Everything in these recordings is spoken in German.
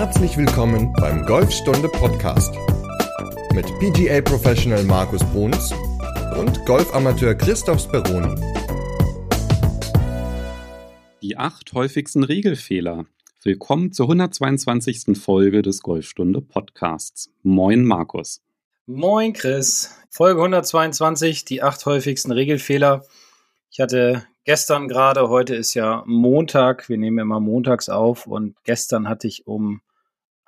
Herzlich willkommen beim Golfstunde Podcast mit PGA Professional Markus Bruns und Golfamateur Christoph Speroni. Die acht häufigsten Regelfehler. Willkommen zur 122. Folge des Golfstunde Podcasts. Moin Markus. Moin Chris. Folge 122, die acht häufigsten Regelfehler. Ich hatte gestern gerade, heute ist ja Montag, wir nehmen immer montags auf und gestern hatte ich um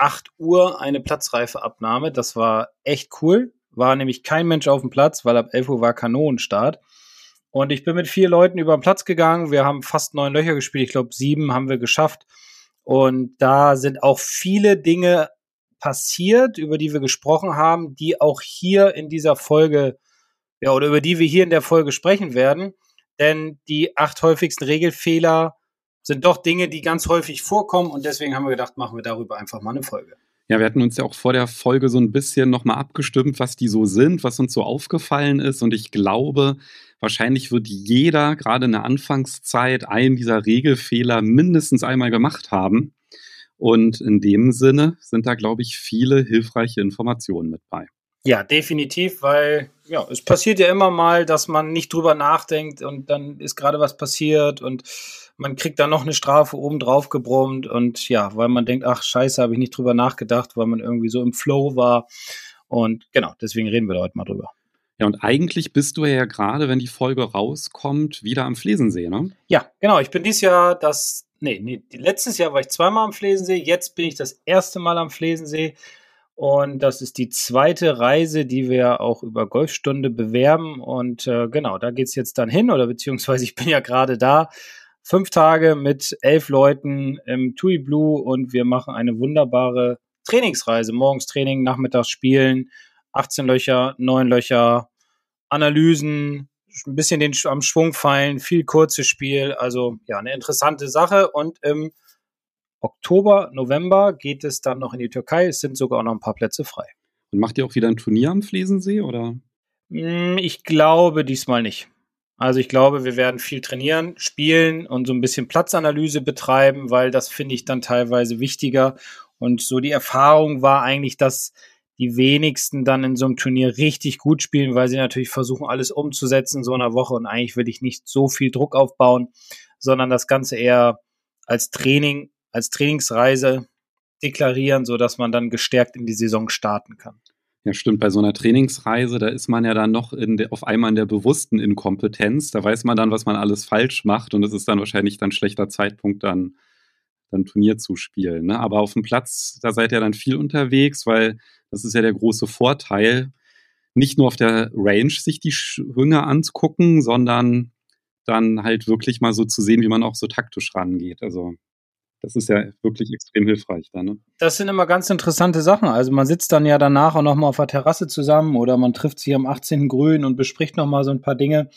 8 Uhr eine Platzreifeabnahme. Das war echt cool. War nämlich kein Mensch auf dem Platz, weil ab 11 Uhr war Kanonenstart. Und ich bin mit vier Leuten über den Platz gegangen. Wir haben fast neun Löcher gespielt. Ich glaube, sieben haben wir geschafft. Und da sind auch viele Dinge passiert, über die wir gesprochen haben, die auch hier in dieser Folge, ja, oder über die wir hier in der Folge sprechen werden denn die acht häufigsten Regelfehler sind doch Dinge, die ganz häufig vorkommen und deswegen haben wir gedacht, machen wir darüber einfach mal eine Folge. Ja, wir hatten uns ja auch vor der Folge so ein bisschen nochmal abgestimmt, was die so sind, was uns so aufgefallen ist. Und ich glaube, wahrscheinlich wird jeder gerade in der Anfangszeit einen dieser Regelfehler mindestens einmal gemacht haben. Und in dem Sinne sind da, glaube ich, viele hilfreiche Informationen mit bei. Ja, definitiv, weil ja, es passiert ja immer mal, dass man nicht drüber nachdenkt und dann ist gerade was passiert und man kriegt dann noch eine Strafe oben drauf gebrummt und ja, weil man denkt, ach scheiße, habe ich nicht drüber nachgedacht, weil man irgendwie so im Flow war. Und genau, deswegen reden wir da heute mal drüber. Ja, und eigentlich bist du ja gerade, wenn die Folge rauskommt, wieder am Flesensee, ne? Ja, genau. Ich bin dieses Jahr das, nee, nee, letztes Jahr war ich zweimal am Flesensee, jetzt bin ich das erste Mal am Flesensee. Und das ist die zweite Reise, die wir auch über Golfstunde bewerben. Und äh, genau, da geht es jetzt dann hin, oder beziehungsweise ich bin ja gerade da. Fünf Tage mit elf Leuten im TUI Blue und wir machen eine wunderbare Trainingsreise. Morgens Training, nachmittags Spielen, 18 Löcher, 9 Löcher, Analysen, ein bisschen den, am Schwung fallen, viel kurzes Spiel. Also ja, eine interessante Sache. Und im Oktober, November geht es dann noch in die Türkei. Es sind sogar auch noch ein paar Plätze frei. Und macht ihr auch wieder ein Turnier am Flesensee oder? Hm, ich glaube diesmal nicht. Also ich glaube, wir werden viel trainieren, spielen und so ein bisschen Platzanalyse betreiben, weil das finde ich dann teilweise wichtiger. Und so die Erfahrung war eigentlich, dass die wenigsten dann in so einem Turnier richtig gut spielen, weil sie natürlich versuchen, alles umzusetzen in so einer Woche. Und eigentlich würde ich nicht so viel Druck aufbauen, sondern das Ganze eher als Training als Trainingsreise deklarieren, so dass man dann gestärkt in die Saison starten kann. Ja, stimmt. Bei so einer Trainingsreise, da ist man ja dann noch de, auf einmal in der bewussten Inkompetenz. Da weiß man dann, was man alles falsch macht und es ist dann wahrscheinlich dann schlechter Zeitpunkt, dann, dann Turnier zu spielen. Ne? Aber auf dem Platz, da seid ihr dann viel unterwegs, weil das ist ja der große Vorteil, nicht nur auf der Range sich die Hünge anzugucken, sondern dann halt wirklich mal so zu sehen, wie man auch so taktisch rangeht. Also das ist ja wirklich extrem hilfreich da, ne? Das sind immer ganz interessante Sachen. Also man sitzt dann ja danach auch nochmal auf der Terrasse zusammen oder man trifft sich am 18. Grün und bespricht nochmal so ein paar Dinge.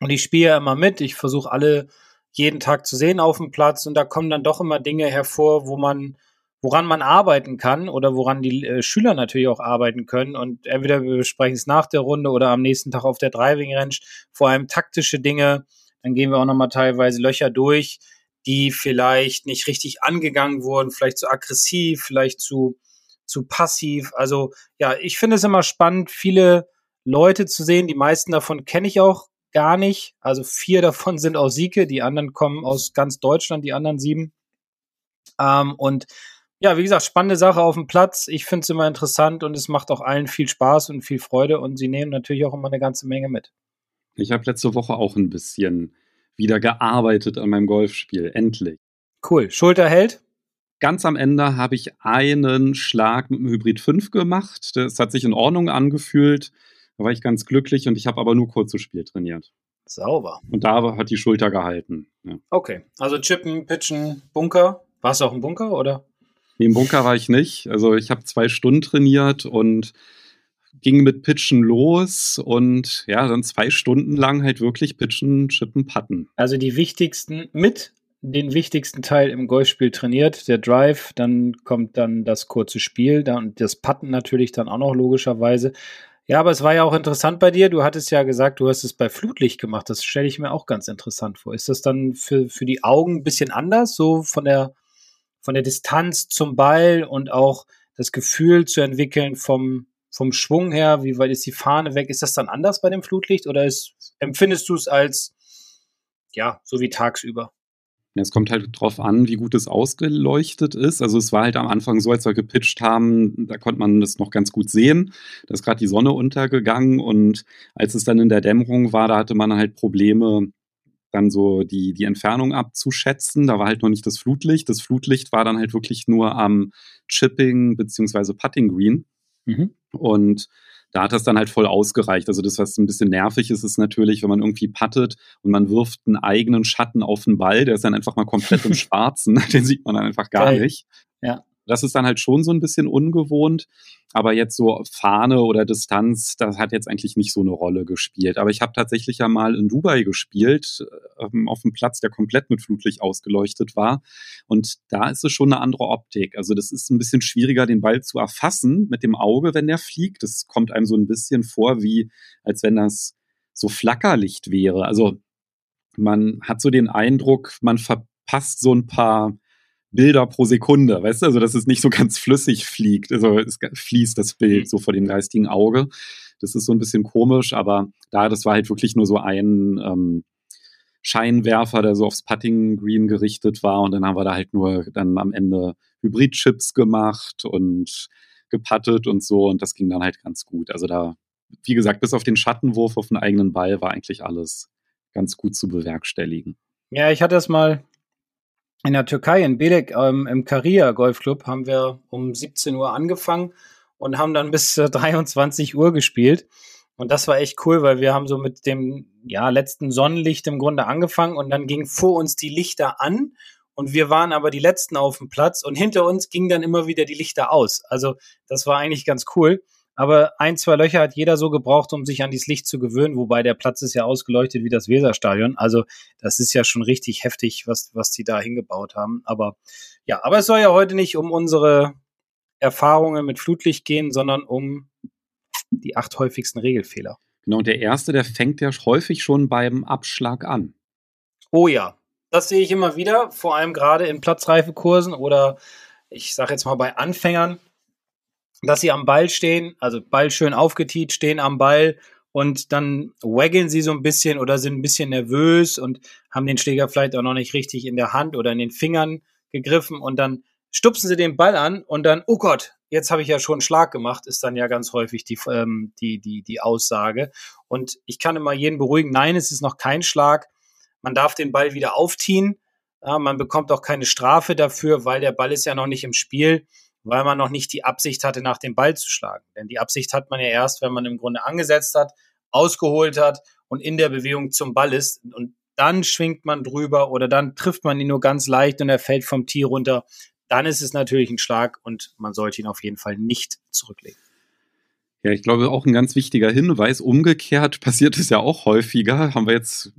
Und ich spiele ja immer mit. Ich versuche alle jeden Tag zu sehen auf dem Platz und da kommen dann doch immer Dinge hervor, wo man, woran man arbeiten kann oder woran die äh, Schüler natürlich auch arbeiten können. Und entweder wir besprechen es nach der Runde oder am nächsten Tag auf der Driving Range. Vor allem taktische Dinge. Dann gehen wir auch nochmal teilweise Löcher durch die vielleicht nicht richtig angegangen wurden, vielleicht zu aggressiv, vielleicht zu, zu passiv. Also ja, ich finde es immer spannend, viele Leute zu sehen. Die meisten davon kenne ich auch gar nicht. Also vier davon sind aus Sieke, die anderen kommen aus ganz Deutschland, die anderen sieben. Ähm, und ja, wie gesagt, spannende Sache auf dem Platz. Ich finde es immer interessant und es macht auch allen viel Spaß und viel Freude und sie nehmen natürlich auch immer eine ganze Menge mit. Ich habe letzte Woche auch ein bisschen wieder gearbeitet an meinem Golfspiel. Endlich. Cool. Schulter hält? Ganz am Ende habe ich einen Schlag mit dem Hybrid 5 gemacht. Das hat sich in Ordnung angefühlt. Da war ich ganz glücklich und ich habe aber nur kurzes Spiel trainiert. Sauber. Und da hat die Schulter gehalten. Ja. Okay. Also Chippen, Pitchen, Bunker. Warst du auch im Bunker oder? Nee, im Bunker war ich nicht. Also ich habe zwei Stunden trainiert und ging mit Pitchen los und ja, dann zwei Stunden lang halt wirklich Pitchen, Chippen, Putten. Also die wichtigsten, mit den wichtigsten Teil im Golfspiel trainiert, der Drive, dann kommt dann das kurze Spiel, dann das Putten natürlich dann auch noch logischerweise. Ja, aber es war ja auch interessant bei dir. Du hattest ja gesagt, du hast es bei Flutlicht gemacht. Das stelle ich mir auch ganz interessant vor. Ist das dann für, für die Augen ein bisschen anders, so von der von der Distanz zum Ball und auch das Gefühl zu entwickeln vom, vom Schwung her, wie weit ist die Fahne weg? Ist das dann anders bei dem Flutlicht oder ist, empfindest du es als, ja, so wie tagsüber? Es kommt halt drauf an, wie gut es ausgeleuchtet ist. Also es war halt am Anfang so, als wir gepitcht haben, da konnte man das noch ganz gut sehen. Da ist gerade die Sonne untergegangen und als es dann in der Dämmerung war, da hatte man halt Probleme, dann so die, die Entfernung abzuschätzen. Da war halt noch nicht das Flutlicht. Das Flutlicht war dann halt wirklich nur am Chipping beziehungsweise Putting Green. Mhm. Und da hat das dann halt voll ausgereicht. Also das, was ein bisschen nervig ist, ist natürlich, wenn man irgendwie puttet und man wirft einen eigenen Schatten auf den Ball, der ist dann einfach mal komplett im Schwarzen. Den sieht man dann einfach gar Geil. nicht. Ja. Das ist dann halt schon so ein bisschen ungewohnt. Aber jetzt so Fahne oder Distanz, das hat jetzt eigentlich nicht so eine Rolle gespielt. Aber ich habe tatsächlich ja mal in Dubai gespielt, ähm, auf einem Platz, der komplett mit Flutlicht ausgeleuchtet war. Und da ist es schon eine andere Optik. Also das ist ein bisschen schwieriger, den Ball zu erfassen mit dem Auge, wenn der fliegt. Das kommt einem so ein bisschen vor, wie als wenn das so Flackerlicht wäre. Also man hat so den Eindruck, man verpasst so ein paar Bilder pro Sekunde, weißt du, also dass es nicht so ganz flüssig fliegt, also es fließt das Bild mhm. so vor dem geistigen Auge. Das ist so ein bisschen komisch, aber da, das war halt wirklich nur so ein ähm, Scheinwerfer, der so aufs Putting Green gerichtet war und dann haben wir da halt nur dann am Ende Hybrid-Chips gemacht und gepattet und so und das ging dann halt ganz gut. Also da, wie gesagt, bis auf den Schattenwurf auf den eigenen Ball war eigentlich alles ganz gut zu bewerkstelligen. Ja, ich hatte es mal in der Türkei, in Belek, ähm, im Karia Golfclub, haben wir um 17 Uhr angefangen und haben dann bis äh, 23 Uhr gespielt. Und das war echt cool, weil wir haben so mit dem ja, letzten Sonnenlicht im Grunde angefangen und dann gingen vor uns die Lichter an und wir waren aber die letzten auf dem Platz und hinter uns gingen dann immer wieder die Lichter aus. Also das war eigentlich ganz cool. Aber ein, zwei Löcher hat jeder so gebraucht, um sich an dieses Licht zu gewöhnen, wobei der Platz ist ja ausgeleuchtet wie das Weserstadion. Also das ist ja schon richtig heftig, was, was die da hingebaut haben. Aber ja, aber es soll ja heute nicht um unsere Erfahrungen mit Flutlicht gehen, sondern um die acht häufigsten Regelfehler. Genau, und der erste, der fängt ja häufig schon beim Abschlag an. Oh ja, das sehe ich immer wieder, vor allem gerade in Platzreifekursen oder ich sage jetzt mal bei Anfängern dass sie am Ball stehen, also Ball schön aufgetiet, stehen am Ball und dann waggeln sie so ein bisschen oder sind ein bisschen nervös und haben den Schläger vielleicht auch noch nicht richtig in der Hand oder in den Fingern gegriffen und dann stupsen sie den Ball an und dann, oh Gott, jetzt habe ich ja schon einen Schlag gemacht, ist dann ja ganz häufig die, ähm, die, die, die Aussage. Und ich kann immer jeden beruhigen, nein, es ist noch kein Schlag. Man darf den Ball wieder aufziehen. Ja, man bekommt auch keine Strafe dafür, weil der Ball ist ja noch nicht im Spiel weil man noch nicht die Absicht hatte, nach dem Ball zu schlagen. Denn die Absicht hat man ja erst, wenn man im Grunde angesetzt hat, ausgeholt hat und in der Bewegung zum Ball ist. Und dann schwingt man drüber oder dann trifft man ihn nur ganz leicht und er fällt vom Tee runter. Dann ist es natürlich ein Schlag und man sollte ihn auf jeden Fall nicht zurücklegen. Ja, ich glaube auch ein ganz wichtiger Hinweis. Umgekehrt passiert es ja auch häufiger. Haben wir jetzt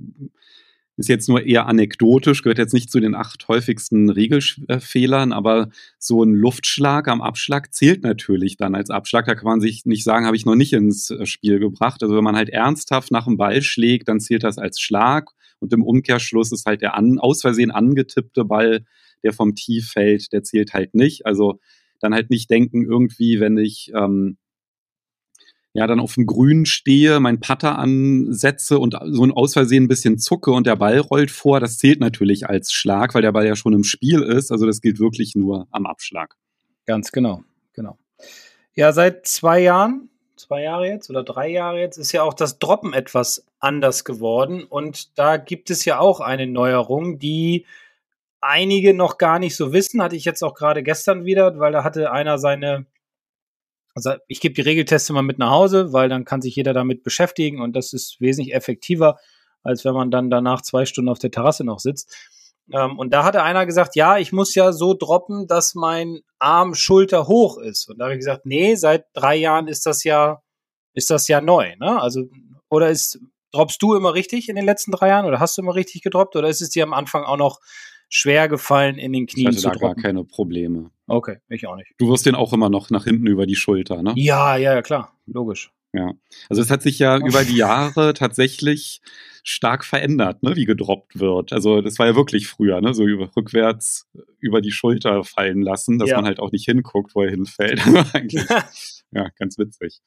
ist jetzt nur eher anekdotisch, gehört jetzt nicht zu den acht häufigsten Regelfehlern, aber so ein Luftschlag am Abschlag zählt natürlich dann als Abschlag. Da kann man sich nicht sagen, habe ich noch nicht ins äh, Spiel gebracht. Also wenn man halt ernsthaft nach dem Ball schlägt, dann zählt das als Schlag und im Umkehrschluss ist halt der an, aus Versehen angetippte Ball, der vom Tee fällt, der zählt halt nicht. Also dann halt nicht denken, irgendwie, wenn ich ähm, ja, dann auf dem Grün stehe, mein Putter ansetze und so ein aus Versehen ein bisschen zucke und der Ball rollt vor, das zählt natürlich als Schlag, weil der Ball ja schon im Spiel ist. Also das gilt wirklich nur am Abschlag. Ganz genau, genau. Ja, seit zwei Jahren, zwei Jahre jetzt oder drei Jahre jetzt, ist ja auch das Droppen etwas anders geworden. Und da gibt es ja auch eine Neuerung, die einige noch gar nicht so wissen. Hatte ich jetzt auch gerade gestern wieder, weil da hatte einer seine also ich gebe die Regeltests immer mit nach Hause, weil dann kann sich jeder damit beschäftigen und das ist wesentlich effektiver, als wenn man dann danach zwei Stunden auf der Terrasse noch sitzt. Ähm, und da hatte einer gesagt, ja, ich muss ja so droppen, dass mein Arm Schulter hoch ist. Und da habe ich gesagt, nee, seit drei Jahren ist das ja, ist das ja neu. Ne? Also, oder ist, droppst du immer richtig in den letzten drei Jahren oder hast du immer richtig gedroppt oder ist es dir am Anfang auch noch schwer gefallen, in den Knien ich hatte zu da droppen. gar keine Probleme. Okay, ich auch nicht. Du wirst den auch immer noch nach hinten über die Schulter, ne? Ja, ja, ja, klar, logisch. Ja, also es hat sich ja über die Jahre tatsächlich stark verändert, ne, wie gedroppt wird. Also das war ja wirklich früher, ne, so über, rückwärts über die Schulter fallen lassen, dass Ja. man halt auch nicht hinguckt, wo er hinfällt. Ja, ganz witzig.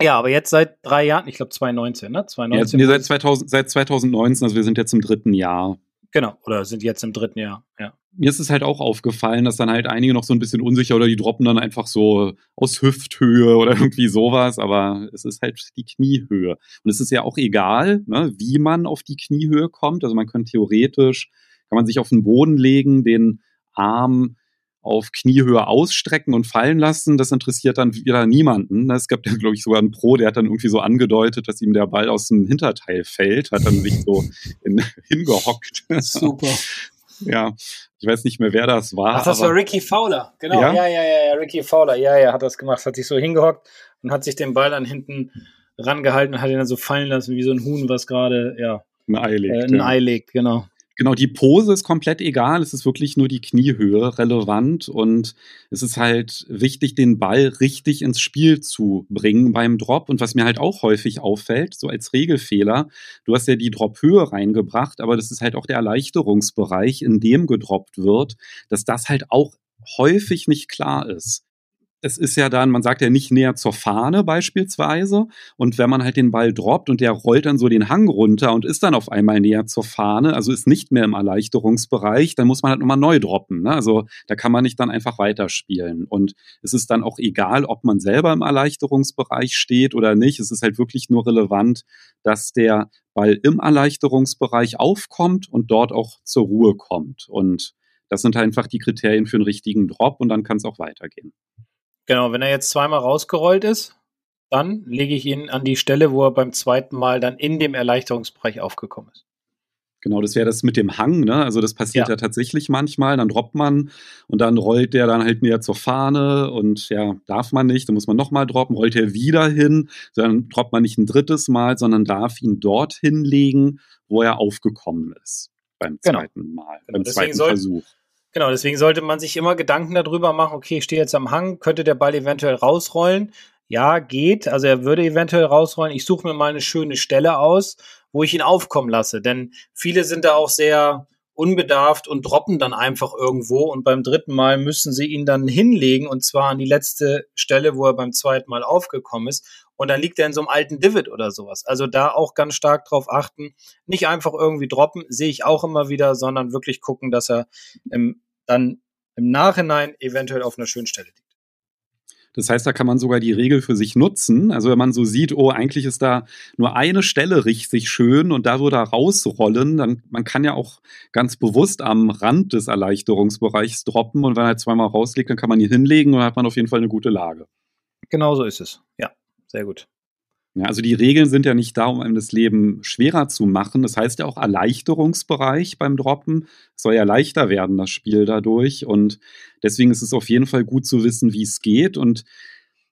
Ja, aber jetzt seit drei Jahren, ich glaube 2019, ne? Ja, 2019. nee, seit, 2000, seit 2019, also wir sind jetzt im dritten Jahr. Genau, oder sind jetzt im dritten Jahr, ja. Mir ist es halt auch aufgefallen, dass dann halt einige noch so ein bisschen unsicher oder die droppen dann einfach so aus Hüfthöhe oder irgendwie sowas, aber es ist halt die Kniehöhe. Und es ist ja auch egal, ne, wie man auf die Kniehöhe kommt. Also man könnte theoretisch, kann man sich auf den Boden legen, den Arm auf Kniehöhe ausstrecken und fallen lassen. Das interessiert dann wieder niemanden. Es gab ja, glaube ich, sogar einen Pro, der hat dann irgendwie so angedeutet, dass ihm der Ball aus dem Hinterteil fällt, hat dann sich so in, hingehockt. Super. Ja, ich weiß nicht mehr, wer das war. Ach, das war Ricky Fowler, genau. Ja? Ja? ja, ja, ja, Ricky Fowler, ja, ja, hat das gemacht, hat sich so hingehockt und hat sich den Ball dann hinten rangehalten und hat ihn dann so fallen lassen, wie so ein Huhn, was gerade, ja, ein Ei legt. äh, ein ja. Ei legt, genau. Genau, die Pose ist komplett egal. Es ist wirklich nur die Kniehöhe relevant und es ist halt wichtig, den Ball richtig ins Spiel zu bringen beim Drop. Und was mir halt auch häufig auffällt, so als Regelfehler, du hast ja die Drophöhe reingebracht, aber das ist halt auch der Erleichterungsbereich, in dem gedroppt wird, dass das halt auch häufig nicht klar ist. Es ist ja dann, man sagt ja nicht näher zur Fahne beispielsweise. Und wenn man halt den Ball droppt und der rollt dann so den Hang runter und ist dann auf einmal näher zur Fahne, also ist nicht mehr im Erleichterungsbereich, dann muss man halt nochmal neu droppen. Ne? Also da kann man nicht dann einfach weiterspielen. Und es ist dann auch egal, ob man selber im Erleichterungsbereich steht oder nicht. Es ist halt wirklich nur relevant, dass der Ball im Erleichterungsbereich aufkommt und dort auch zur Ruhe kommt. Und das sind halt einfach die Kriterien für einen richtigen Drop und dann kann es auch weitergehen. Genau, wenn er jetzt zweimal rausgerollt ist, dann lege ich ihn an die Stelle, wo er beim zweiten Mal dann in dem Erleichterungsbereich aufgekommen ist. Genau, das wäre das mit dem Hang, ne? Also das passiert ja. Ja. tatsächlich manchmal, dann droppt man und dann rollt der dann halt näher zur Fahne und ja, darf man nicht, dann muss man nochmal droppen, rollt er wieder hin, dann droppt man nicht ein drittes Mal, sondern darf ihn dort hinlegen, wo er aufgekommen ist beim Genau. zweiten Mal, Genau, beim deswegen zweiten Versuch. Genau, deswegen sollte man sich immer Gedanken darüber machen, okay, ich stehe jetzt am Hang, könnte der Ball eventuell rausrollen? Ja, geht. Also er würde eventuell rausrollen. Ich suche mir mal eine schöne Stelle aus, wo ich ihn aufkommen lasse. Denn viele sind da auch sehr unbedarft und droppen dann einfach irgendwo und beim dritten Mal müssen sie ihn dann hinlegen und zwar an die letzte Stelle, wo er beim zweiten Mal aufgekommen ist. Und dann liegt er in so einem alten Divid oder sowas. Also da auch ganz stark drauf achten. Nicht einfach irgendwie droppen, sehe ich auch immer wieder, sondern wirklich gucken, dass er im, dann im Nachhinein eventuell auf einer schönen Stelle liegt. Das heißt, da kann man sogar die Regel für sich nutzen. Also wenn man so sieht, oh, eigentlich ist da nur eine Stelle richtig schön und da würde er rausrollen, dann man kann ja auch ganz bewusst am Rand des Erleichterungsbereichs droppen und wenn er zweimal rausliegt, dann kann man ihn hinlegen und dann hat man auf jeden Fall eine gute Lage. Genau so ist es. Ja, sehr gut. Ja, also die Regeln sind ja nicht da, um einem das Leben schwerer zu machen. Das heißt ja auch Erleichterungsbereich beim Droppen. Es soll ja leichter werden, das Spiel dadurch. Und deswegen ist es auf jeden Fall gut zu wissen, wie es geht. Und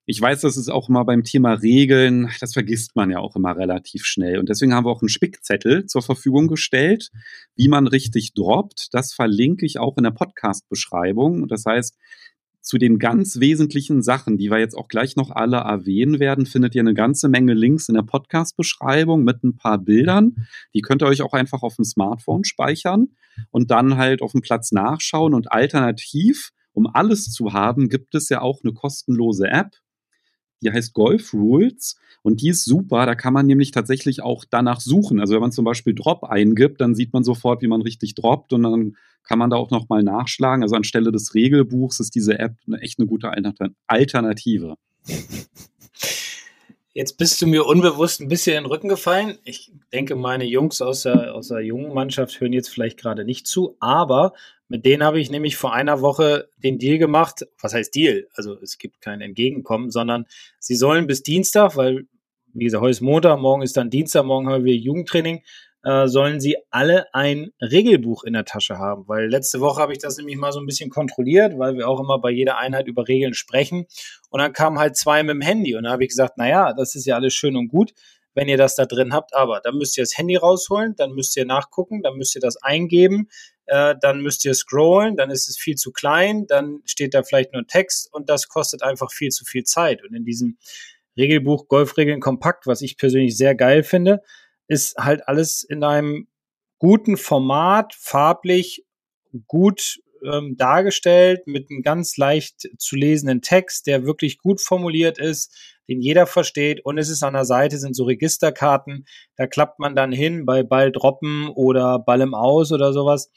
ich weiß, das ist auch immer beim Thema Regeln, das vergisst man ja auch immer relativ schnell. Und deswegen haben wir auch einen Spickzettel zur Verfügung gestellt, wie man richtig droppt. Das verlinke ich auch in der Podcast-Beschreibung. Das heißt, zu den ganz wesentlichen Sachen, die wir jetzt auch gleich noch alle erwähnen werden, findet ihr eine ganze Menge Links in der Podcast-Beschreibung mit ein paar Bildern. Die könnt ihr euch auch einfach auf dem Smartphone speichern und dann halt auf dem Platz nachschauen. Und alternativ, um alles zu haben, gibt es ja auch eine kostenlose App. Die heißt Golf Rules und die ist super. Da kann man nämlich tatsächlich auch danach suchen. Also wenn man zum Beispiel Drop eingibt, dann sieht man sofort, wie man richtig droppt und dann kann man da auch nochmal nachschlagen. Also anstelle des Regelbuchs ist diese App echt eine gute Alternative. Jetzt bist du mir unbewusst ein bisschen in den Rücken gefallen. Ich denke, meine Jungs aus der, aus der jungen Mannschaft hören jetzt vielleicht gerade nicht zu, aber mit denen habe ich nämlich vor einer Woche den Deal gemacht. Was heißt Deal? Also es gibt kein Entgegenkommen, sondern sie sollen bis Dienstag, weil, wie gesagt, heute ist Montag, morgen ist dann Dienstag, morgen haben wir Jugendtraining, äh, sollen sie alle ein Regelbuch in der Tasche haben. Weil letzte Woche habe ich das nämlich mal so ein bisschen kontrolliert, weil wir auch immer bei jeder Einheit über Regeln sprechen. Und dann kamen halt zwei mit dem Handy. Und da habe ich gesagt, naja, das ist ja alles schön und gut, wenn ihr das da drin habt. Aber dann müsst ihr das Handy rausholen, dann müsst ihr nachgucken, dann müsst ihr das eingeben, äh, dann müsst ihr scrollen, dann ist es viel zu klein, dann steht da vielleicht nur Text und das kostet einfach viel zu viel Zeit. Und in diesem Regelbuch Golfregeln kompakt, was ich persönlich sehr geil finde, ist halt alles in einem guten Format, farblich gut ähm, dargestellt mit einem ganz leicht zu lesenden Text, der wirklich gut formuliert ist, den jeder versteht. Und es ist an der Seite sind so Registerkarten, da klappt man dann hin bei Ball droppen oder Ball im Aus oder sowas.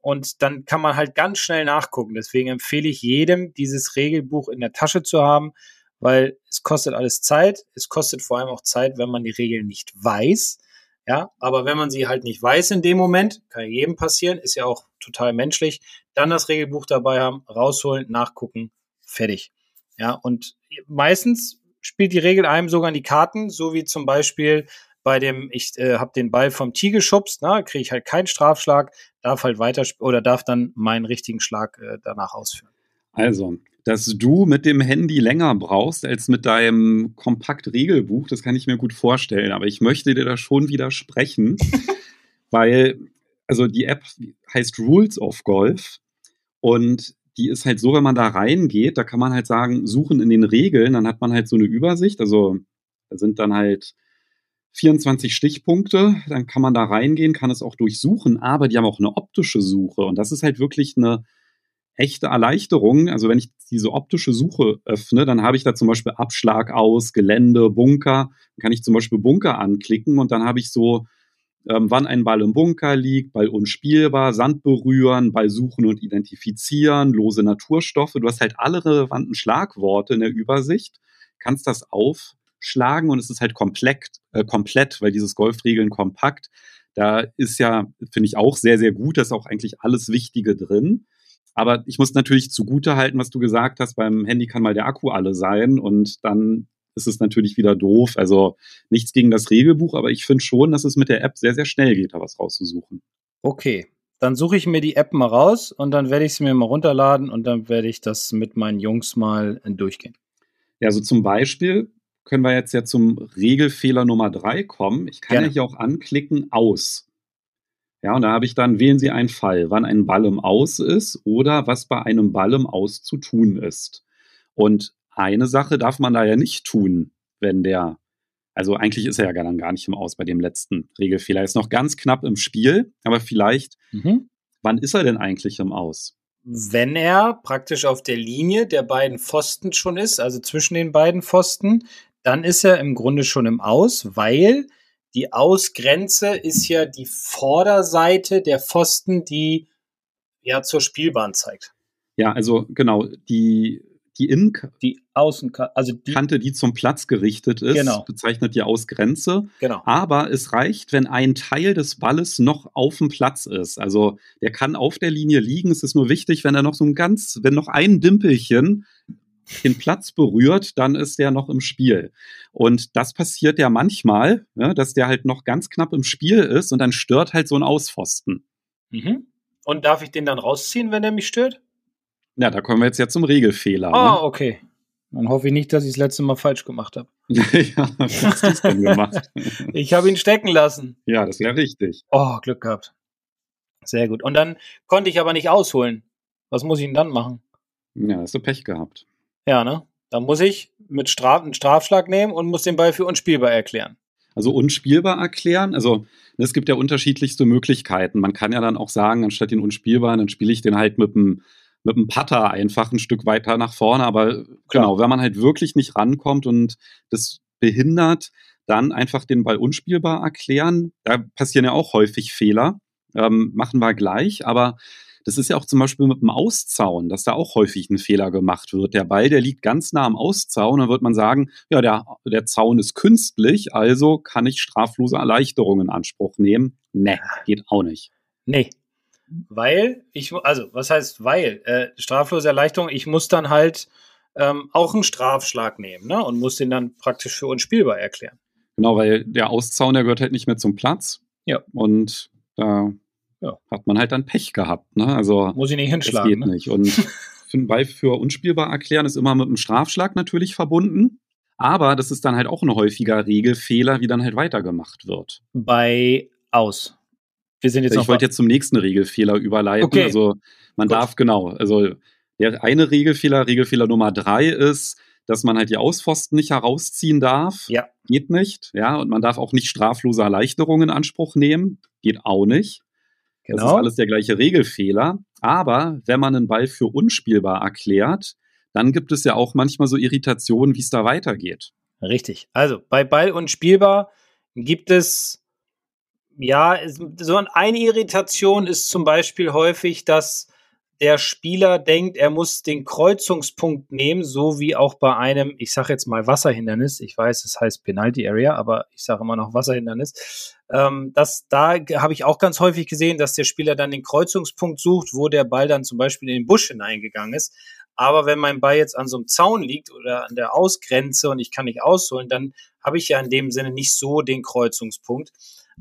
Und dann kann man halt ganz schnell nachgucken. Deswegen empfehle ich jedem, dieses Regelbuch in der Tasche zu haben, weil es kostet alles Zeit. Es kostet vor allem auch Zeit, wenn man die Regeln nicht weiß. Ja, aber wenn man sie halt nicht weiß in dem Moment, kann jedem passieren, ist ja auch total menschlich, dann das Regelbuch dabei haben, rausholen, nachgucken, fertig. Ja, und meistens spielt die Regel einem sogar in die Karten, so wie zum Beispiel bei dem, ich äh, habe den Ball vom Tee geschubst, ne, kriege ich halt keinen Strafschlag, darf halt weiter oder darf dann meinen richtigen Schlag äh, danach ausführen. Also, dass du mit dem Handy länger brauchst als mit deinem Kompakt-Regelbuch, das kann ich mir gut vorstellen. Aber ich möchte dir da schon widersprechen, weil, also die App heißt Rules of Golf und die ist halt so, wenn man da reingeht, da kann man halt sagen, suchen in den Regeln, dann hat man halt so eine Übersicht. Also da sind dann halt 24 Stichpunkte, dann kann man da reingehen, kann es auch durchsuchen, aber die haben auch eine optische Suche und das ist halt wirklich eine echte Erleichterung. Also wenn ich diese optische Suche öffne, dann habe ich da zum Beispiel Abschlag aus, Gelände, Bunker. Dann kann ich zum Beispiel Bunker anklicken und dann habe ich so, ähm, wann ein Ball im Bunker liegt, Ball unspielbar, Sand berühren, Ball suchen und identifizieren, lose Naturstoffe. Du hast halt alle relevanten Schlagworte in der Übersicht, kannst das aufschlagen und es ist halt komplett, äh, komplett, weil dieses Golfregeln kompakt. Da ist ja, finde ich auch sehr, sehr gut, da ist auch eigentlich alles Wichtige drin. Aber ich muss natürlich zugute halten, was du gesagt hast, beim Handy kann mal der Akku alle sein und dann ist es natürlich wieder doof. Also nichts gegen das Regelbuch, aber ich finde schon, dass es mit der App sehr, sehr schnell geht, da was rauszusuchen. Okay, dann suche ich mir die App mal raus und dann werde ich sie mir mal runterladen und dann werde ich das mit meinen Jungs mal durchgehen. Ja, also zum Beispiel können wir jetzt ja zum Regelfehler Nummer drei kommen. Ich kann Gerne. ja hier auch anklicken aus. Ja, und da habe ich dann, wählen Sie einen Fall, wann ein Ball im Aus ist oder was bei einem Ball im Aus zu tun ist. Und eine Sache darf man da ja nicht tun, wenn der, also eigentlich ist er ja dann gar nicht im Aus bei dem letzten Regelfehler. Er ist noch ganz knapp im Spiel, aber vielleicht, mhm. wann ist er denn eigentlich im Aus? Wenn er praktisch auf der Linie der beiden Pfosten schon ist, also zwischen den beiden Pfosten, dann ist er im Grunde schon im Aus, weil die Ausgrenze ist ja die Vorderseite der Pfosten, die ja zur Spielbahn zeigt. Ja, also genau, die, die Innen die Außenkante, also die Kante, die zum Platz gerichtet ist, genau. bezeichnet die Ausgrenze. Genau. Aber es reicht, wenn ein Teil des Balles noch auf dem Platz ist. Also der kann auf der Linie liegen. Es ist nur wichtig, wenn er noch so ein ganz, wenn noch ein Dimpelchen den Platz berührt, dann ist der noch im Spiel. Und das passiert ja manchmal, ja, dass der halt noch ganz knapp im Spiel ist und dann stört halt so ein Auspfosten. Mhm. Und darf ich den dann rausziehen, wenn er mich stört? Ja, da kommen wir jetzt ja zum Regelfehler. Ah, ne? okay. Dann hoffe ich nicht, dass ich das letzte Mal falsch gemacht habe. ja, was hast du denn gemacht? ich habe ihn stecken lassen. Ja, das wäre richtig. Oh, Glück gehabt. Sehr gut. Und dann konnte ich aber nicht ausholen. Was muss ich denn dann machen? Ja, hast du Pech gehabt. Ja, ne? Dann muss ich mit Straf einen Strafschlag nehmen und muss den Ball für unspielbar erklären. Also unspielbar erklären, also es gibt ja unterschiedlichste Möglichkeiten. Man kann ja dann auch sagen, anstatt den unspielbar, dann spiele ich den halt mit dem mit dem Putter einfach ein Stück weiter nach vorne. Aber genau, wenn man halt wirklich nicht rankommt und das behindert, dann einfach den Ball unspielbar erklären. Da passieren ja auch häufig Fehler. Ähm, machen wir gleich, aber das ist ja auch zum Beispiel mit dem Auszaun, dass da auch häufig ein Fehler gemacht wird. Der Ball, der liegt ganz nah am Auszaun, dann wird man sagen, ja, der, der Zaun ist künstlich, also kann ich straflose Erleichterungen in Anspruch nehmen. Nee, geht auch nicht. Nee. Weil ich, also, was heißt weil? Äh, straflose Erleichterung, ich muss dann halt ähm, auch einen Strafschlag nehmen, ne? Und muss den dann praktisch für unspielbar erklären. Genau, weil der Auszaun, der gehört halt nicht mehr zum Platz. Ja. Und da ja, hat man halt dann Pech gehabt. Ne? Also, Muss ich nicht hinschlagen. Das geht ne? nicht. Und bei für unspielbar erklären ist immer mit einem Strafschlag natürlich verbunden. Aber das ist dann halt auch ein häufiger Regelfehler, wie dann halt weitergemacht wird. Bei aus. Wir sind jetzt ich wollte jetzt zum nächsten Regelfehler überleiten. Okay. Also man Gut. darf genau. Also der eine Regelfehler, Regelfehler Nummer drei ist, dass man halt die Auspfosten nicht herausziehen darf. Ja. Geht nicht. Ja, und man darf auch nicht straflose Erleichterungen in Anspruch nehmen. Geht auch nicht. Genau. Das ist alles der gleiche Regelfehler. Aber wenn man einen Ball für unspielbar erklärt, dann gibt es ja auch manchmal so Irritationen, wie es da weitergeht. Richtig. Also bei Ball unspielbar gibt es, ja, so eine Irritation ist zum Beispiel häufig, dass der Spieler denkt, er muss den Kreuzungspunkt nehmen, so wie auch bei einem, ich sage jetzt mal Wasserhindernis. Ich weiß, es heißt Penalty Area, aber ich sage immer noch Wasserhindernis. Ähm, das, da habe ich auch ganz häufig gesehen, dass der Spieler dann den Kreuzungspunkt sucht, wo der Ball dann zum Beispiel in den Busch hineingegangen ist. Aber wenn mein Ball jetzt an so einem Zaun liegt oder an der Ausgrenze und ich kann nicht ausholen, dann habe ich ja in dem Sinne nicht so den Kreuzungspunkt.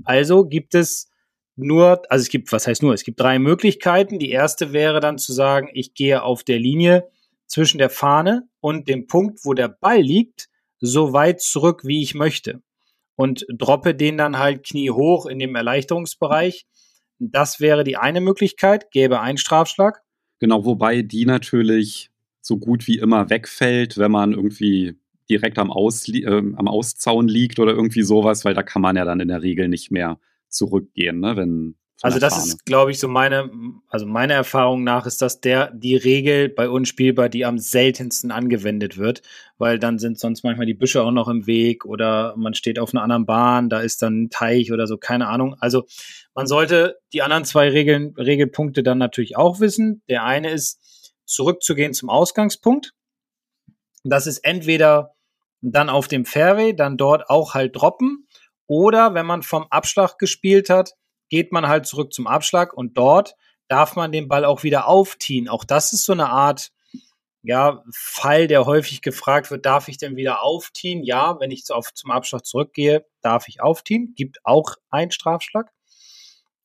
Also gibt es nur, also es gibt, was heißt nur, es gibt drei Möglichkeiten. Die erste wäre dann zu sagen, ich gehe auf der Linie zwischen der Fahne und dem Punkt, wo der Ball liegt, so weit zurück, wie ich möchte. Und droppe den dann halt knie hoch in dem Erleichterungsbereich. Das wäre die eine Möglichkeit, gäbe einen Strafschlag. Genau, wobei die natürlich so gut wie immer wegfällt, wenn man irgendwie direkt am, Aus, äh, am Auszaun liegt oder irgendwie sowas, weil da kann man ja dann in der Regel nicht mehr zurückgehen, ne? Wenn also das Fahne. ist, glaube ich, so meine, also meiner Erfahrung nach ist das der die Regel bei unspielbar, die am seltensten angewendet wird, weil dann sind sonst manchmal die Büsche auch noch im Weg oder man steht auf einer anderen Bahn, da ist dann ein Teich oder so, keine Ahnung. Also man sollte die anderen zwei Regeln, Regelpunkte dann natürlich auch wissen. Der eine ist zurückzugehen zum Ausgangspunkt. Das ist entweder dann auf dem Fairway, dann dort auch halt droppen oder wenn man vom Abschlag gespielt hat, geht man halt zurück zum Abschlag und dort darf man den Ball auch wieder aufziehen. Auch das ist so eine Art, ja, Fall, der häufig gefragt wird, darf ich denn wieder aufziehen? Ja, wenn ich zum Abschlag zurückgehe, darf ich aufziehen. Gibt auch einen Strafschlag.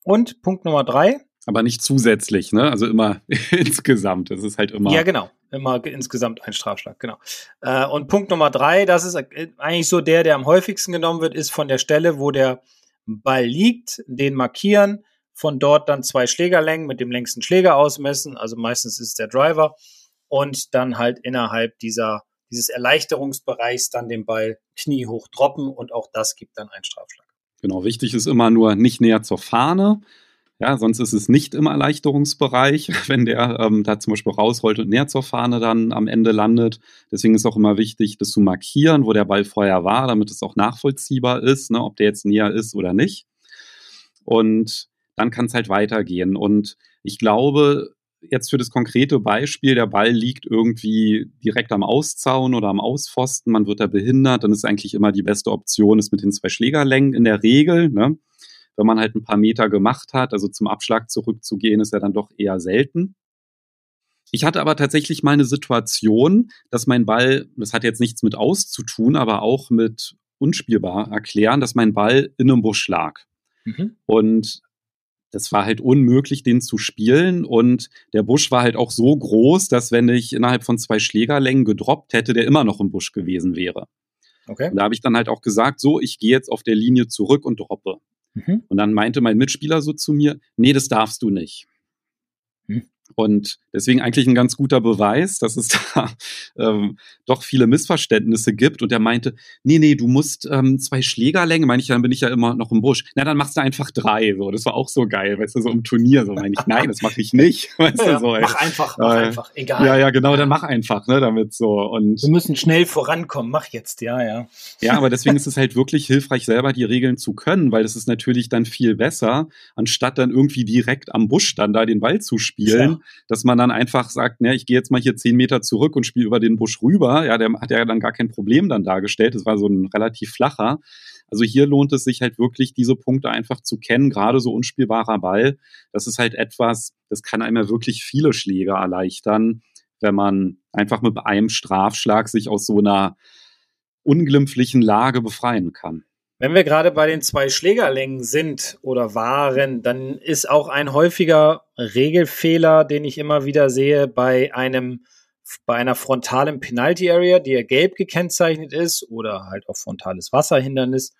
Und Punkt Nummer drei. Aber nicht zusätzlich, ne? Also immer insgesamt. Das ist halt immer. Ja, genau. Immer insgesamt ein Strafschlag, genau. Äh, und Punkt Nummer drei, das ist eigentlich so der, der am häufigsten genommen wird, ist von der Stelle, wo der Ball liegt, den markieren, von dort dann zwei Schlägerlängen mit dem längsten Schläger ausmessen, also meistens ist es der Driver, und dann halt innerhalb dieser, dieses Erleichterungsbereichs dann den Ball kniehoch droppen und auch das gibt dann einen Strafschlag. Genau, wichtig ist immer nur nicht näher zur Fahne, ja, sonst ist es nicht im Erleichterungsbereich, wenn der ähm, da zum Beispiel rausrollt und näher zur Fahne dann am Ende landet. Deswegen ist auch immer wichtig, das zu markieren, wo der Ball vorher war, damit es auch nachvollziehbar ist, ne, ob der jetzt näher ist oder nicht. Und dann kann es halt weitergehen. Und ich glaube, jetzt für das konkrete Beispiel, der Ball liegt irgendwie direkt am Auszaun oder am Auspfosten, man wird da behindert, dann ist eigentlich immer die beste Option, ist mit den zwei Schlägerlängen in der Regel. Ne? Wenn man halt ein paar Meter gemacht hat, also zum Abschlag zurückzugehen, ist ja dann doch eher selten. Ich hatte aber tatsächlich mal eine Situation, dass mein Ball, das hat jetzt nichts mit auszutun, aber auch mit unspielbar erklären, dass mein Ball in einem Busch lag. Mhm. Und das war halt unmöglich, den zu spielen. Und der Busch war halt auch so groß, dass wenn ich innerhalb von zwei Schlägerlängen gedroppt hätte, der immer noch im Busch gewesen wäre. Okay. Und da habe ich dann halt auch gesagt, so, ich gehe jetzt auf der Linie zurück und droppe. Mhm. Und dann meinte mein Mitspieler so zu mir, nee, das darfst du nicht. Und deswegen eigentlich ein ganz guter Beweis, dass es da ähm, doch viele Missverständnisse gibt. Und er meinte, nee, nee, du musst ähm, zwei Schlägerlänge, meine ich, dann bin ich ja immer noch im Busch. Na, dann machst du einfach drei. So, das war auch so geil, weißt du, so im Turnier. So meine ich, nein, das mache ich nicht. Weißt ja, du, so, mach einfach, mach äh, einfach, egal. Ja, ja, genau, dann mach einfach, ne, damit so. Und wir müssen schnell vorankommen, mach jetzt, ja, ja. Ja, aber deswegen ist es halt wirklich hilfreich, selber die Regeln zu können, weil das ist natürlich dann viel besser, anstatt dann irgendwie direkt am Busch dann da den Ball zu spielen, ja. Dass man dann einfach sagt, ne, ich gehe jetzt mal hier zehn Meter zurück und spiele über den Busch rüber, ja, der hat ja dann gar kein Problem dann dargestellt. Das war so ein relativ flacher. Also hier lohnt es sich halt wirklich, diese Punkte einfach zu kennen, gerade so unspielbarer Ball. Das ist halt etwas, das kann einem ja wirklich viele Schläge erleichtern, wenn man einfach mit einem Strafschlag sich aus so einer unglimpflichen Lage befreien kann. Wenn wir gerade bei den zwei Schlägerlängen sind oder waren, dann ist auch ein häufiger Regelfehler, den ich immer wieder sehe, bei einem bei einer frontalen Penalty Area, die ja gelb gekennzeichnet ist oder halt auch frontales Wasserhindernis,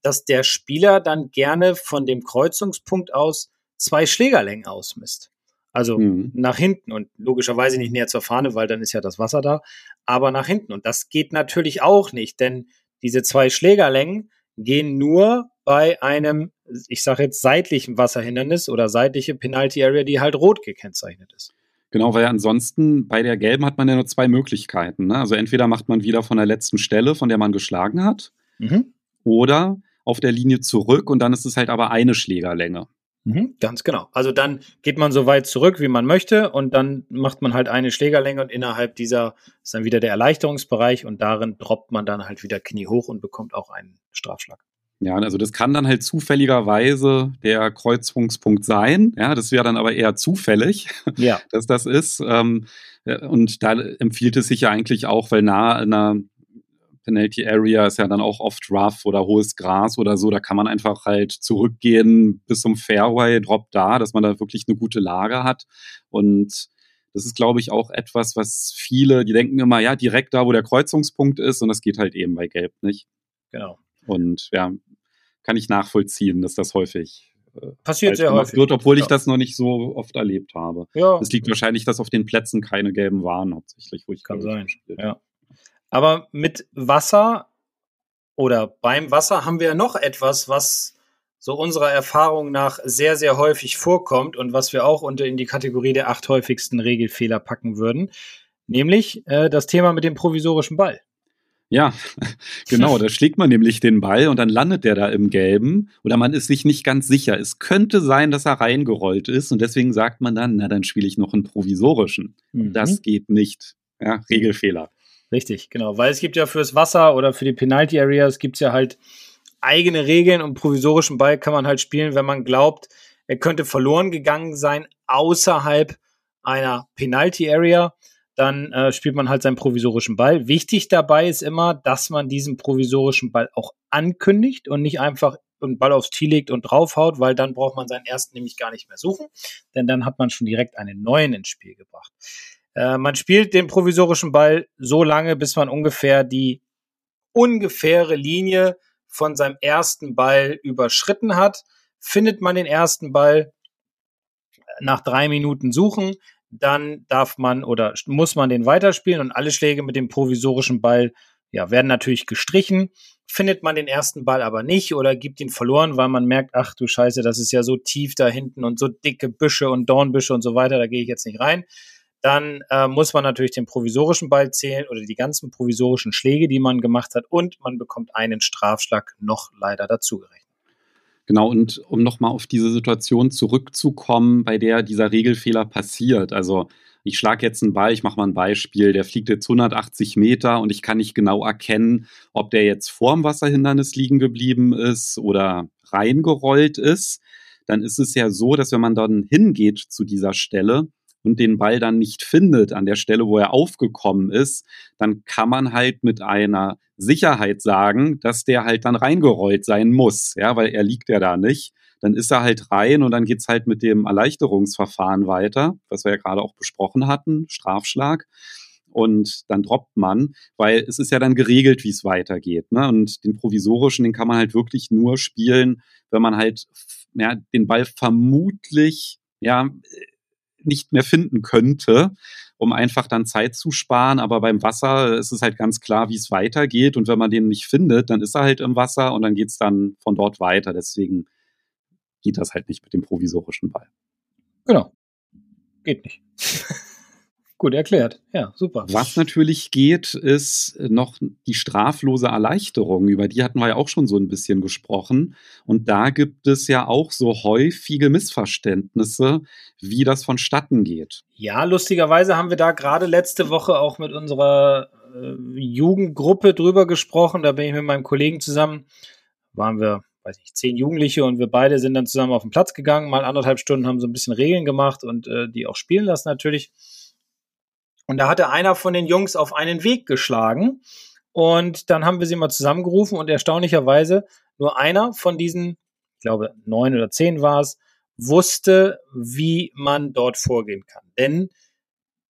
dass der Spieler dann gerne von dem Kreuzungspunkt aus zwei Schlägerlängen ausmisst. Also mhm. nach hinten und logischerweise nicht näher zur Fahne, weil dann ist ja das Wasser da, aber nach hinten. Und das geht natürlich auch nicht, denn diese zwei Schlägerlängen gehen nur bei einem, ich sage jetzt seitlichen Wasserhindernis oder seitliche Penalty Area, die halt rot gekennzeichnet ist. Genau, weil ansonsten bei der gelben hat man ja nur zwei Möglichkeiten. Ne? Also entweder macht man wieder von der letzten Stelle, von der man geschlagen hat, mhm. oder auf der Linie zurück und dann ist es halt aber eine Schlägerlänge. Mhm, ganz genau. Also dann geht man so weit zurück, wie man möchte und dann macht man halt eine Schlägerlänge und innerhalb dieser ist dann wieder der Erleichterungsbereich und darin droppt man dann halt wieder Knie hoch und bekommt auch einen Strafschlag. Ja, also das kann dann halt zufälligerweise der Kreuzungspunkt sein. Ja, das wäre dann aber eher zufällig, ja. dass das ist. Ähm, und da empfiehlt es sich ja eigentlich auch, weil nah einer Penalty Area ist ja dann auch oft rough oder hohes Gras oder so. Da kann man einfach halt zurückgehen bis zum Fairway, Drop da, dass man da wirklich eine gute Lage hat. Und das ist, glaube ich, auch etwas, was viele, die denken immer, ja, direkt da, wo der Kreuzungspunkt ist. Und das geht halt eben bei Gelb nicht. Genau. Und ja, kann ich nachvollziehen, dass das häufig äh, passiert sehr häufig wird, obwohl ja. ich das noch nicht so oft erlebt habe. Ja. Es liegt wahrscheinlich, dass auf den Plätzen keine gelben waren, hauptsächlich, wo ich kann sein. Ja. Aber mit Wasser oder beim Wasser haben wir ja noch etwas, was so unserer Erfahrung nach sehr, sehr häufig vorkommt und was wir auch unter in die Kategorie der acht häufigsten Regelfehler packen würden, nämlich äh, das Thema mit dem provisorischen Ball. Ja, genau, da schlägt man nämlich den Ball und dann landet der da im Gelben oder man ist sich nicht ganz sicher. Es könnte sein, dass er reingerollt ist und deswegen sagt man dann, na, dann spiele ich noch einen provisorischen. Mhm. Das geht nicht. Ja, Regelfehler. Richtig, genau. Weil es gibt ja fürs Wasser oder für die Penalty Areas gibt es ja halt eigene Regeln und provisorischen Ball kann man halt spielen, wenn man glaubt, er könnte verloren gegangen sein außerhalb einer Penalty Area. Dann äh, spielt man halt seinen provisorischen Ball. Wichtig dabei ist immer, dass man diesen provisorischen Ball auch ankündigt und nicht einfach einen Ball aufs Tee legt und draufhaut, weil dann braucht man seinen ersten nämlich gar nicht mehr suchen, denn dann hat man schon direkt einen neuen ins Spiel gebracht. Äh, man spielt den provisorischen Ball so lange, bis man ungefähr die ungefähre Linie von seinem ersten Ball überschritten hat. Findet man den ersten Ball nach drei Minuten suchen, dann darf man oder muss man den weiterspielen und alle Schläge mit dem provisorischen Ball ja, werden natürlich gestrichen. Findet man den ersten Ball aber nicht oder gibt ihn verloren, weil man merkt, ach du Scheiße, das ist ja so tief da hinten und so dicke Büsche und Dornbüsche und so weiter, da gehe ich jetzt nicht rein dann äh, muss man natürlich den provisorischen Ball zählen oder die ganzen provisorischen Schläge, die man gemacht hat und man bekommt einen Strafschlag noch leider dazugerechnet. Genau, und um nochmal auf diese Situation zurückzukommen, bei der dieser Regelfehler passiert. Also ich schlage jetzt einen Ball, ich mache mal ein Beispiel, der fliegt jetzt 180 Meter und ich kann nicht genau erkennen, ob der jetzt vorm Wasserhindernis liegen geblieben ist oder reingerollt ist. Dann ist es ja so, dass wenn man dann hingeht zu dieser Stelle, und den Ball dann nicht findet an der Stelle, wo er aufgekommen ist, dann kann man halt mit einer Sicherheit sagen, dass der halt dann reingerollt sein muss, ja, weil er liegt ja da nicht. Dann ist er halt rein und dann geht's halt mit dem Erleichterungsverfahren weiter, was wir ja gerade auch besprochen hatten, Strafschlag und dann droppt man, weil es ist ja dann geregelt, wie es weitergeht. Ne? Und den provisorischen, den kann man halt wirklich nur spielen, wenn man halt ja, den Ball vermutlich ja nicht mehr finden könnte, um einfach dann Zeit zu sparen. Aber beim Wasser ist es halt ganz klar, wie es weitergeht. Und wenn man den nicht findet, dann ist er halt im Wasser und dann geht es dann von dort weiter. Deswegen geht das halt nicht mit dem provisorischen Ball. Genau. Geht nicht. Gut erklärt. Ja, super. Was natürlich geht, ist noch die straflose Erleichterung. Über die hatten wir ja auch schon so ein bisschen gesprochen. Und da gibt es ja auch so häufige Missverständnisse, wie das vonstatten geht. Ja, lustigerweise haben wir da gerade letzte Woche auch mit unserer äh, Jugendgruppe drüber gesprochen. Da bin ich mit meinem Kollegen zusammen, waren wir weiß nicht, zehn Jugendliche und wir beide sind dann zusammen auf den Platz gegangen, mal anderthalb Stunden, haben so ein bisschen Regeln gemacht und äh, die auch spielen lassen natürlich. Und da hatte einer von den Jungs auf einen Weg geschlagen. Und dann haben wir sie mal zusammengerufen und erstaunlicherweise nur einer von diesen, ich glaube neun oder zehn war es, wusste, wie man dort vorgehen kann. Denn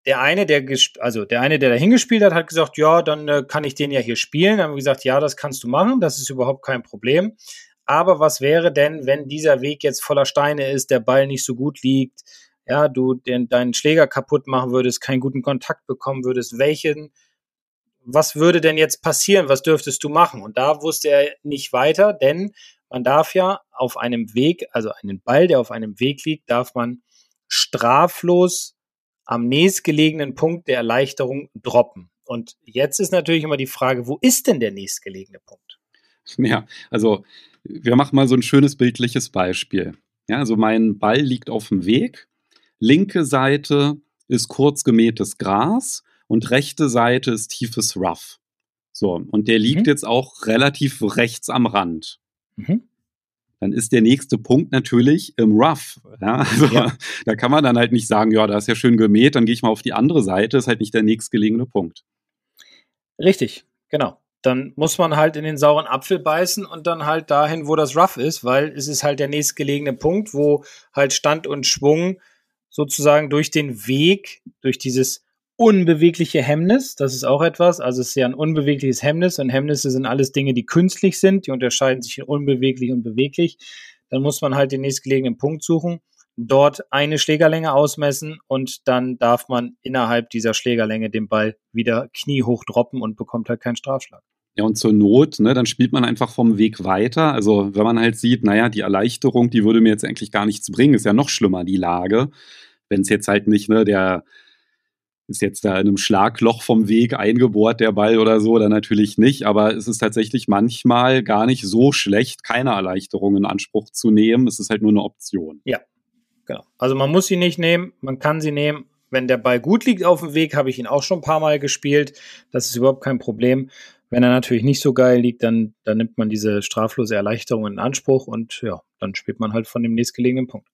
der eine, der also der eine, der da hingespielt hat, hat gesagt, ja, dann äh, kann ich den ja hier spielen. Dann haben wir gesagt, ja, das kannst du machen, das ist überhaupt kein Problem. Aber was wäre denn, wenn dieser Weg jetzt voller Steine ist, der Ball nicht so gut liegt, ja, du den, deinen Schläger kaputt machen würdest, keinen guten Kontakt bekommen würdest, welchen, was würde denn jetzt passieren? Was dürftest du machen? Und da wusste er nicht weiter, denn man darf ja auf einem Weg, also einen Ball, der auf einem Weg liegt, darf man straflos am nächstgelegenen Punkt der Erleichterung droppen. Und jetzt ist natürlich immer die Frage, wo ist denn der nächstgelegene Punkt? Ja, also wir machen mal so ein schönes bildliches Beispiel. Ja, also mein Ball liegt auf dem Weg. Linke Seite ist kurz gemähtes Gras und rechte Seite ist tiefes Rough. So, und der liegt mhm. jetzt auch relativ rechts am Rand. Mhm. Dann ist der nächste Punkt natürlich im Rough. Ja, also ja. da kann man dann halt nicht sagen, ja, da ist ja schön gemäht, dann gehe ich mal auf die andere Seite, ist halt nicht der nächstgelegene Punkt. Richtig, genau. Dann muss man halt in den sauren Apfel beißen und dann halt dahin, wo das Rough ist, weil es ist halt der nächstgelegene Punkt, wo halt Stand und Schwung sozusagen durch den Weg, durch dieses unbewegliche Hemmnis, das ist auch etwas, also es ist ja ein unbewegliches Hemmnis und Hemmnisse sind alles Dinge, die künstlich sind, die unterscheiden sich in unbeweglich und beweglich. Dann muss man halt den nächstgelegenen Punkt suchen, dort eine Schlägerlänge ausmessen und dann darf man innerhalb dieser Schlägerlänge den Ball wieder kniehoch droppen und bekommt halt keinen Strafschlag. Ja, und zur Not, ne, dann spielt man einfach vom Weg weiter. Also wenn man halt sieht, naja, die Erleichterung, die würde mir jetzt eigentlich gar nichts bringen, ist ja noch schlimmer, die Lage. Wenn es jetzt halt nicht, ne, der ist jetzt da in einem Schlagloch vom Weg eingebohrt, der Ball oder so, dann natürlich nicht. Aber es ist tatsächlich manchmal gar nicht so schlecht, keine Erleichterung in Anspruch zu nehmen. Es ist halt nur eine Option. Ja, genau. Also man muss sie nicht nehmen, man kann sie nehmen. Wenn der Ball gut liegt auf dem Weg, habe ich ihn auch schon ein paar Mal gespielt. Das ist überhaupt kein Problem. Wenn er natürlich nicht so geil liegt, dann, dann nimmt man diese straflose Erleichterung in Anspruch und ja, dann spielt man halt von dem nächstgelegenen Punkt.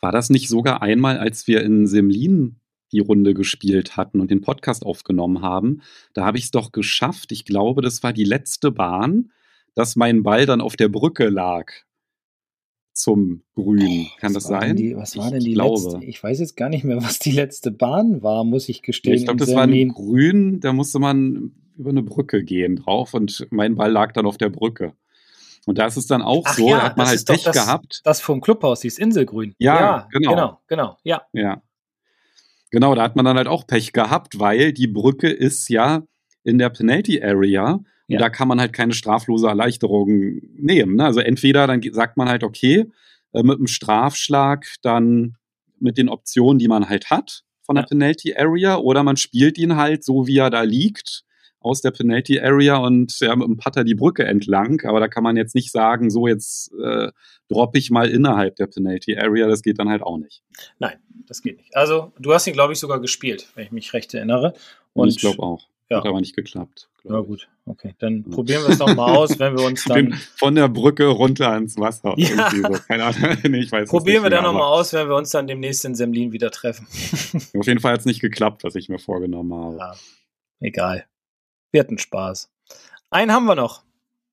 War das nicht sogar einmal, als wir in Semlin die Runde gespielt hatten und den Podcast aufgenommen haben? Da habe ich es doch geschafft. Ich glaube, das war die letzte Bahn, dass mein Ball dann auf der Brücke lag zum Grün. Kann was das sein? Die, was war ich denn die glaube. letzte? Ich weiß jetzt gar nicht mehr, was die letzte Bahn war, muss ich gestehen. Ich glaube, das war ein Grün, da musste man über eine Brücke gehen drauf und mein Ball lag dann auf der Brücke. Und da ist es dann auch Ach so, ja, da hat man halt Pech das, gehabt. Das vom Clubhaus, dieses Inselgrün. Ja, ja, genau. Genau, genau, ja. Ja. Genau, da hat man dann halt auch Pech gehabt, weil die Brücke ist ja in der Penalty Area und ja. da kann man halt keine straflose Erleichterung nehmen. Ne? Also entweder dann sagt man halt, okay, äh, mit einem Strafschlag dann mit den Optionen, die man halt hat von der. Penalty Area, oder man spielt ihn halt so, wie er da liegt aus der Penalty Area und ja, mit dem Putter die Brücke entlang. Aber da kann man jetzt nicht sagen, so jetzt äh, droppe ich mal innerhalb der Penalty Area. Das geht dann halt auch nicht. Nein, das geht nicht. Also du hast ihn, glaube ich, sogar gespielt, wenn ich mich recht erinnere. Und ich glaube auch. Ja. Hat aber nicht geklappt. Ja, gut. Okay, dann ja. probieren wir es nochmal aus, wenn wir uns dann. Von der Brücke runter ins Wasser. Ja. So. Keine Ahnung. nee, ich weiß probieren wir dann nochmal aus, wenn wir uns dann demnächst in Semlin wieder treffen. Auf jeden Fall hat es nicht geklappt, was ich mir vorgenommen habe. Ja. Egal. Wir hatten Spaß. Einen haben wir noch,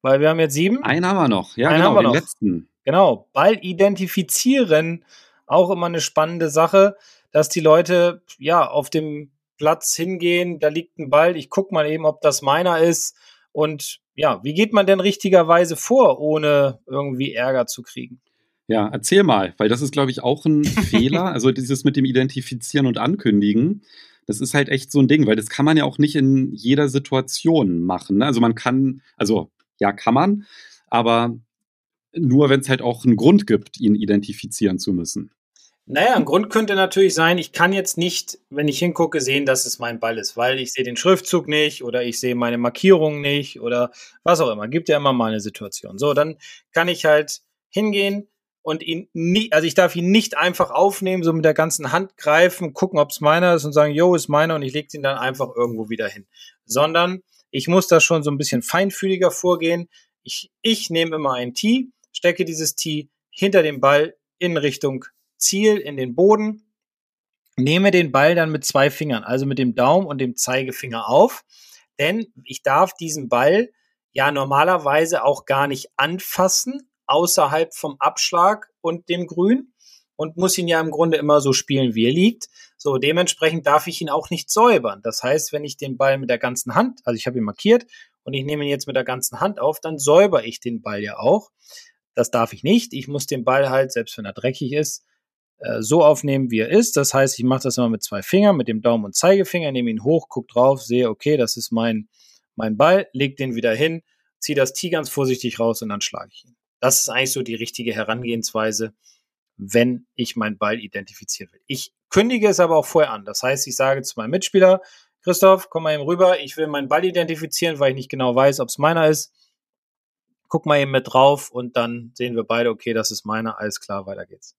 weil wir haben jetzt sieben. Einen haben wir noch, ja, Einen genau, haben wir den noch. letzten. Genau, Ball identifizieren, auch immer eine spannende Sache, dass die Leute ja auf dem Platz hingehen, da liegt ein Ball, ich gucke mal eben, ob das meiner ist. Und ja, wie geht man denn richtigerweise vor, ohne irgendwie Ärger zu kriegen? Ja, erzähl mal, weil das ist, glaube ich, auch ein Fehler. Also dieses mit dem Identifizieren und Ankündigen das ist halt echt so ein Ding, weil das kann man ja auch nicht in jeder Situation machen. Ne? Also man kann, also ja, kann man, aber nur wenn es halt auch einen Grund gibt, ihn identifizieren zu müssen. Naja, ein Grund könnte natürlich sein, ich kann jetzt nicht, wenn ich hingucke, sehen, dass es mein Ball ist, weil ich sehe den Schriftzug nicht oder ich sehe meine Markierung nicht oder was auch immer. Gibt ja immer mal eine Situation. So, dann kann ich halt hingehen, und ihn nie, also ich darf ihn nicht einfach aufnehmen, so mit der ganzen Hand greifen, gucken, ob es meiner ist und sagen, yo, ist meiner und ich lege ihn dann einfach irgendwo wieder hin. Sondern ich muss da schon so ein bisschen feinfühliger vorgehen. Ich, ich nehme immer ein Tee, stecke dieses Tee hinter dem Ball in Richtung Ziel, in den Boden, nehme den Ball dann mit zwei Fingern, also mit dem Daumen und dem Zeigefinger auf, denn ich darf diesen Ball ja normalerweise auch gar nicht anfassen, außerhalb vom Abschlag und dem Grün und muss ihn ja im Grunde immer so spielen, wie er liegt. So, dementsprechend darf ich ihn auch nicht säubern. Das heißt, wenn ich den Ball mit der ganzen Hand, also ich habe ihn markiert und ich nehme ihn jetzt mit der ganzen Hand auf, dann säuber ich den Ball ja auch. Das darf ich nicht. Ich muss den Ball halt, selbst wenn er dreckig ist, äh, so aufnehmen, wie er ist. Das heißt, ich mache das immer mit zwei Fingern, mit dem Daumen und Zeigefinger, nehme ihn hoch, gucke drauf, sehe, okay, das ist mein, mein Ball, leg den wieder hin, ziehe das Tee ganz vorsichtig raus und dann schlage ich ihn. Das ist eigentlich so die richtige Herangehensweise, wenn ich meinen Ball identifizieren will. Ich kündige es aber auch vorher an. Das heißt, ich sage zu meinem Mitspieler, Christoph, komm mal eben rüber, ich will meinen Ball identifizieren, weil ich nicht genau weiß, ob es meiner ist. Guck mal eben mit drauf und dann sehen wir beide, okay, das ist meiner, alles klar, weiter geht's.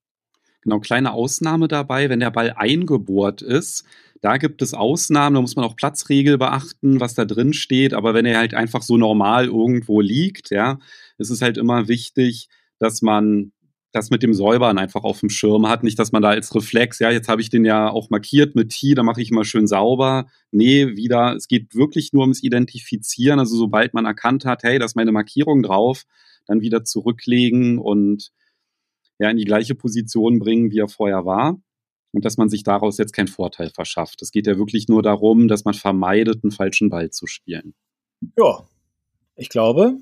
Genau, kleine Ausnahme dabei, wenn der Ball eingebohrt ist. Da gibt es Ausnahmen, da muss man auch Platzregel beachten, was da drin steht. Aber wenn er halt einfach so normal irgendwo liegt, ja, ist es halt immer wichtig, dass man das mit dem Säubern einfach auf dem Schirm hat. Nicht, dass man da als Reflex, ja, jetzt habe ich den ja auch markiert mit T, da mache ich immer schön sauber. Nee, wieder, es geht wirklich nur ums Identifizieren. Also sobald man erkannt hat, hey, da ist meine Markierung drauf, dann wieder zurücklegen und ja in die gleiche Position bringen, wie er vorher war. Und dass man sich daraus jetzt keinen Vorteil verschafft. Es geht ja wirklich nur darum, dass man vermeidet, einen falschen Ball zu spielen. Ja, ich glaube,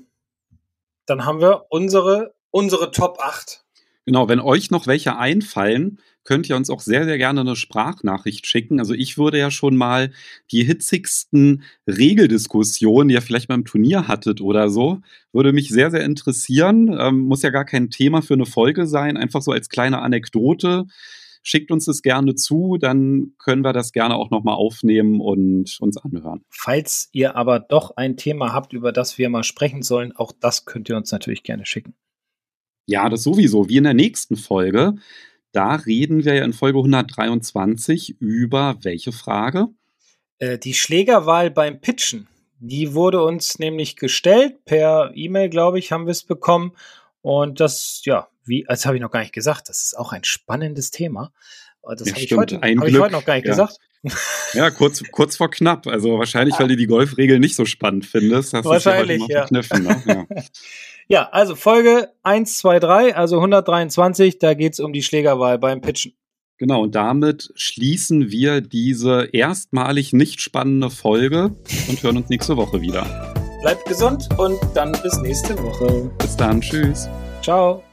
dann haben wir unsere, unsere Top 8 Genau, wenn euch noch welche einfallen, könnt ihr uns auch sehr, sehr gerne eine Sprachnachricht schicken. Also ich würde ja schon mal die hitzigsten Regeldiskussionen, die ihr vielleicht beim Turnier hattet oder so, würde mich sehr, sehr interessieren. Ähm, muss ja gar kein Thema für eine Folge sein, einfach so als kleine Anekdote. Schickt uns das gerne zu, dann können wir das gerne auch nochmal aufnehmen und uns anhören. Falls ihr aber doch ein Thema habt, über das wir mal sprechen sollen, auch das könnt ihr uns natürlich gerne schicken. Ja, das sowieso. Wie in der nächsten Folge. Da reden wir ja in Folge 123 über welche Frage? Äh, die Schlägerwahl beim Pitchen. Die wurde uns nämlich gestellt. Per E-Mail, glaube ich, haben wir es bekommen. Und das, ja, wie, als habe ich noch gar nicht gesagt, das ist auch ein spannendes Thema. Das ja, habe ich, heute, hab ich heute noch gar nicht ja. gesagt. Ja, kurz, kurz vor knapp. Also wahrscheinlich, weil du die Golfregel nicht so spannend findest. Hast wahrscheinlich, ja. Ne? ja. ja, also Folge 1, 2, 3, also 123, da geht es um die Schlägerwahl beim Pitchen. Genau, und damit schließen wir diese erstmalig nicht spannende Folge und hören uns nächste Woche wieder. Bleibt gesund und dann bis nächste Woche. Bis dann, tschüss. Ciao.